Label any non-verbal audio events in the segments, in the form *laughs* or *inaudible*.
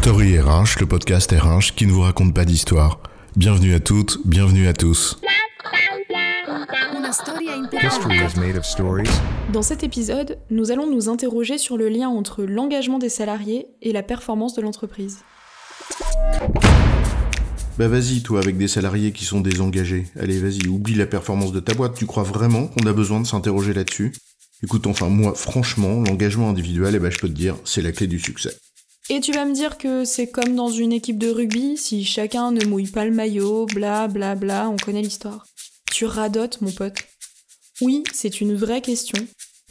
Story RH, le podcast RH qui ne vous raconte pas d'histoire. Bienvenue à toutes, bienvenue à tous. Dans cet épisode, nous allons nous interroger sur le lien entre l'engagement des salariés et la performance de l'entreprise. Bah vas-y toi avec des salariés qui sont désengagés. Allez vas-y, oublie la performance de ta boîte. Tu crois vraiment qu'on a besoin de s'interroger là-dessus? Écoute enfin moi franchement, l'engagement individuel, eh ben, je peux te dire, c'est la clé du succès. Et tu vas me dire que c'est comme dans une équipe de rugby, si chacun ne mouille pas le maillot, bla bla bla, on connaît l'histoire. Tu radotes, mon pote. Oui, c'est une vraie question.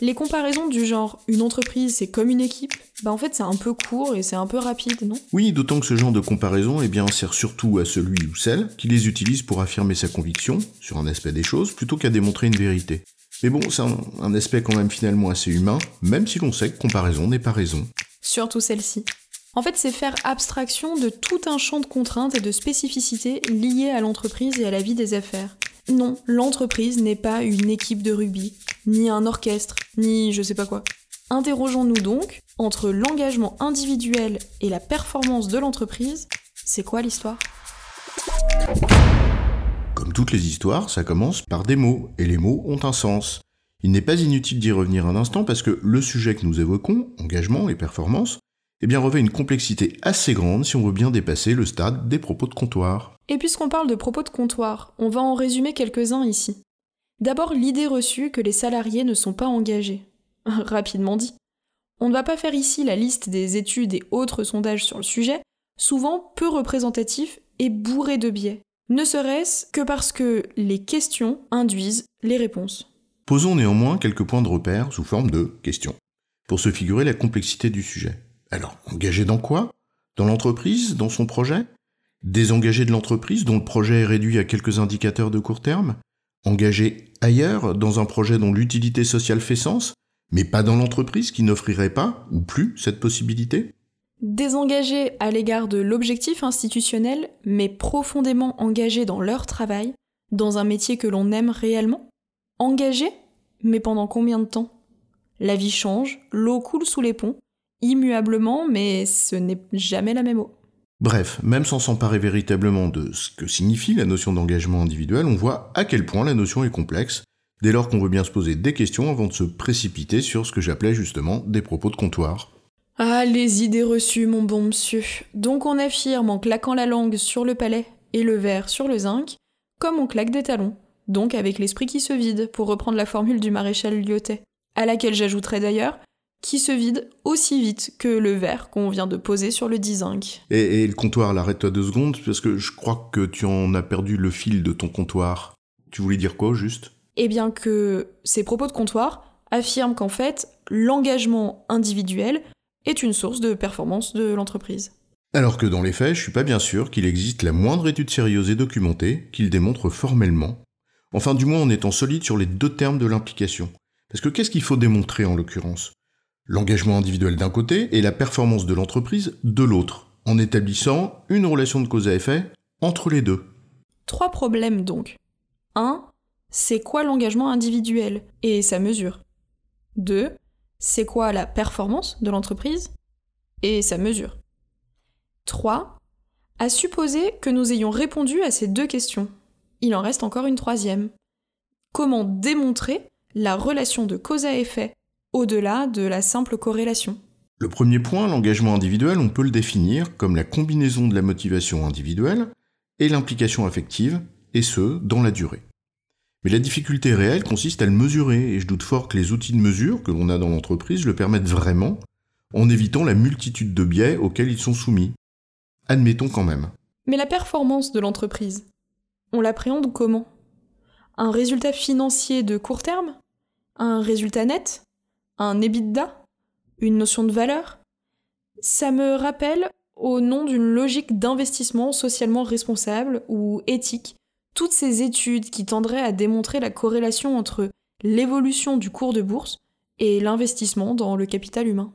Les comparaisons du genre une entreprise c'est comme une équipe, bah en fait c'est un peu court et c'est un peu rapide, non? Oui, d'autant que ce genre de comparaison eh bien, sert surtout à celui ou celle qui les utilise pour affirmer sa conviction sur un aspect des choses plutôt qu'à démontrer une vérité. Mais bon, c'est un, un aspect quand même finalement assez humain, même si l'on sait que comparaison n'est pas raison. Surtout celle-ci. En fait, c'est faire abstraction de tout un champ de contraintes et de spécificités liées à l'entreprise et à la vie des affaires. Non, l'entreprise n'est pas une équipe de rugby, ni un orchestre, ni je sais pas quoi. Interrogeons-nous donc, entre l'engagement individuel et la performance de l'entreprise, c'est quoi l'histoire? Comme toutes les histoires, ça commence par des mots, et les mots ont un sens. Il n'est pas inutile d'y revenir un instant parce que le sujet que nous évoquons, engagement et performance, eh bien revêt une complexité assez grande si on veut bien dépasser le stade des propos de comptoir. Et puisqu'on parle de propos de comptoir, on va en résumer quelques-uns ici. D'abord l'idée reçue que les salariés ne sont pas engagés. *laughs* Rapidement dit. On ne va pas faire ici la liste des études et autres sondages sur le sujet, souvent peu représentatifs et bourrés de biais. Ne serait-ce que parce que les questions induisent les réponses. Posons néanmoins quelques points de repère sous forme de questions, pour se figurer la complexité du sujet. Alors, engagé dans quoi? Dans l'entreprise? Dans son projet? Désengagé de l'entreprise dont le projet est réduit à quelques indicateurs de court terme? Engagé ailleurs, dans un projet dont l'utilité sociale fait sens, mais pas dans l'entreprise qui n'offrirait pas, ou plus, cette possibilité? Désengagés à l'égard de l'objectif institutionnel, mais profondément engagés dans leur travail, dans un métier que l'on aime réellement? Engagés Mais pendant combien de temps? La vie change, l'eau coule sous les ponts, immuablement, mais ce n'est jamais la même eau. Bref, même sans s'emparer véritablement de ce que signifie la notion d'engagement individuel, on voit à quel point la notion est complexe, dès lors qu'on veut bien se poser des questions avant de se précipiter sur ce que j'appelais justement des propos de comptoir. Ah, les idées reçues, mon bon monsieur. Donc on affirme en claquant la langue sur le palais et le verre sur le zinc, comme on claque des talons, donc avec l'esprit qui se vide, pour reprendre la formule du maréchal Lyotet, à laquelle j'ajouterais d'ailleurs qui se vide aussi vite que le verre qu'on vient de poser sur le zinc. Et, et le comptoir, l'arrête-toi deux secondes, parce que je crois que tu en as perdu le fil de ton comptoir. Tu voulais dire quoi, juste? Eh bien que ces propos de comptoir affirment qu'en fait, l'engagement individuel est une source de performance de l'entreprise. Alors que dans les faits, je suis pas bien sûr qu'il existe la moindre étude sérieuse et documentée qui le démontre formellement. Enfin, du moins en étant solide sur les deux termes de l'implication. Parce que qu'est-ce qu'il faut démontrer en l'occurrence? L'engagement individuel d'un côté et la performance de l'entreprise de l'autre, en établissant une relation de cause à effet entre les deux. Trois problèmes donc. 1. C'est quoi l'engagement individuel et sa mesure? 2. C'est quoi la performance de l'entreprise et sa mesure? 3. À supposer que nous ayons répondu à ces deux questions, il en reste encore une troisième. Comment démontrer la relation de cause à effet au-delà de la simple corrélation. Le premier point, l'engagement individuel, on peut le définir comme la combinaison de la motivation individuelle et l'implication affective, et ce, dans la durée. Mais la difficulté réelle consiste à le mesurer, et je doute fort que les outils de mesure que l'on a dans l'entreprise le permettent vraiment, en évitant la multitude de biais auxquels ils sont soumis. Admettons quand même. Mais la performance de l'entreprise, on l'appréhende comment? Un résultat financier de court terme? Un résultat net? Un EBITDA, une notion de valeur. Ça me rappelle, au nom d'une logique d'investissement socialement responsable ou éthique, toutes ces études qui tendraient à démontrer la corrélation entre l'évolution du cours de bourse et l'investissement dans le capital humain.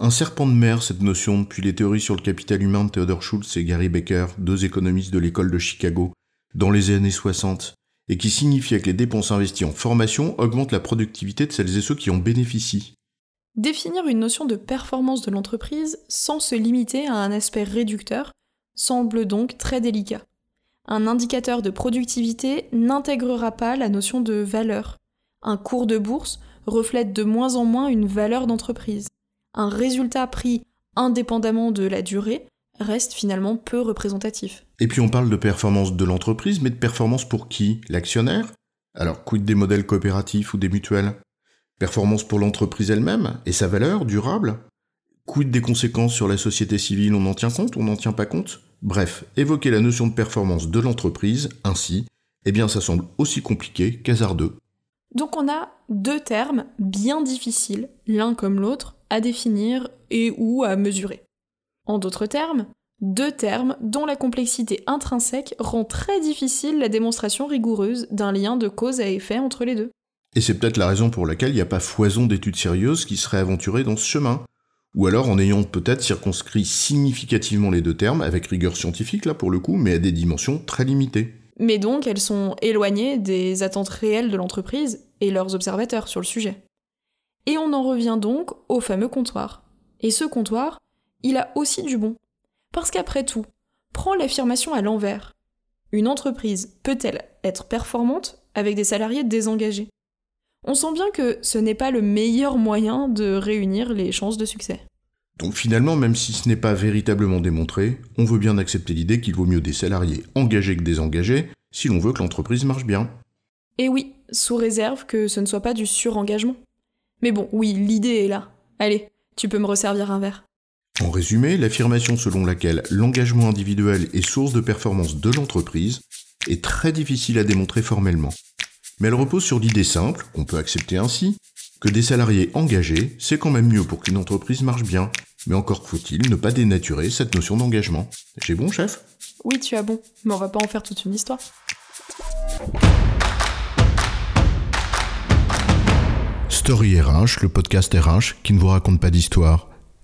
Un serpent de mer, cette notion, depuis les théories sur le capital humain de Theodore Schultz et Gary Becker, deux économistes de l'école de Chicago, dans les années 60 et qui signifie que les dépenses investies en formation augmentent la productivité de celles et ceux qui en bénéficient. Définir une notion de performance de l'entreprise sans se limiter à un aspect réducteur semble donc très délicat. Un indicateur de productivité n'intégrera pas la notion de valeur. Un cours de bourse reflète de moins en moins une valeur d'entreprise. Un résultat pris indépendamment de la durée reste finalement peu représentatif. Et puis on parle de performance de l'entreprise, mais de performance pour qui? L'actionnaire? Alors quid des modèles coopératifs ou des mutuelles? Performance pour l'entreprise elle-même et sa valeur durable? Quid des conséquences sur la société civile? On en tient compte? On n'en tient pas compte? Bref, évoquer la notion de performance de l'entreprise ainsi, eh bien ça semble aussi compliqué qu'hasardeux. Donc on a deux termes bien difficiles, l'un comme l'autre, à définir et ou à mesurer. En d'autres termes, deux termes dont la complexité intrinsèque rend très difficile la démonstration rigoureuse d'un lien de cause à effet entre les deux. Et c'est peut-être la raison pour laquelle il n'y a pas foison d'études sérieuses qui seraient aventurées dans ce chemin. Ou alors en ayant peut-être circonscrit significativement les deux termes, avec rigueur scientifique là pour le coup, mais à des dimensions très limitées. Mais donc elles sont éloignées des attentes réelles de l'entreprise et leurs observateurs sur le sujet. Et on en revient donc au fameux comptoir. Et ce comptoir, il a aussi du bon. Parce qu'après tout, prends l'affirmation à l'envers. Une entreprise peut-elle être performante avec des salariés désengagés? On sent bien que ce n'est pas le meilleur moyen de réunir les chances de succès. Donc finalement, même si ce n'est pas véritablement démontré, on veut bien accepter l'idée qu'il vaut mieux des salariés engagés que désengagés si l'on veut que l'entreprise marche bien. Et oui, sous réserve que ce ne soit pas du surengagement. Mais bon, oui, l'idée est là. Allez, tu peux me resservir un verre. En résumé, l'affirmation selon laquelle l'engagement individuel est source de performance de l'entreprise est très difficile à démontrer formellement. Mais elle repose sur l'idée simple, qu'on peut accepter ainsi, que des salariés engagés, c'est quand même mieux pour qu'une entreprise marche bien. Mais encore faut-il ne pas dénaturer cette notion d'engagement. J'ai bon, chef? Oui, tu as bon, mais on va pas en faire toute une histoire. Story RH, le podcast RH qui ne vous raconte pas d'histoire.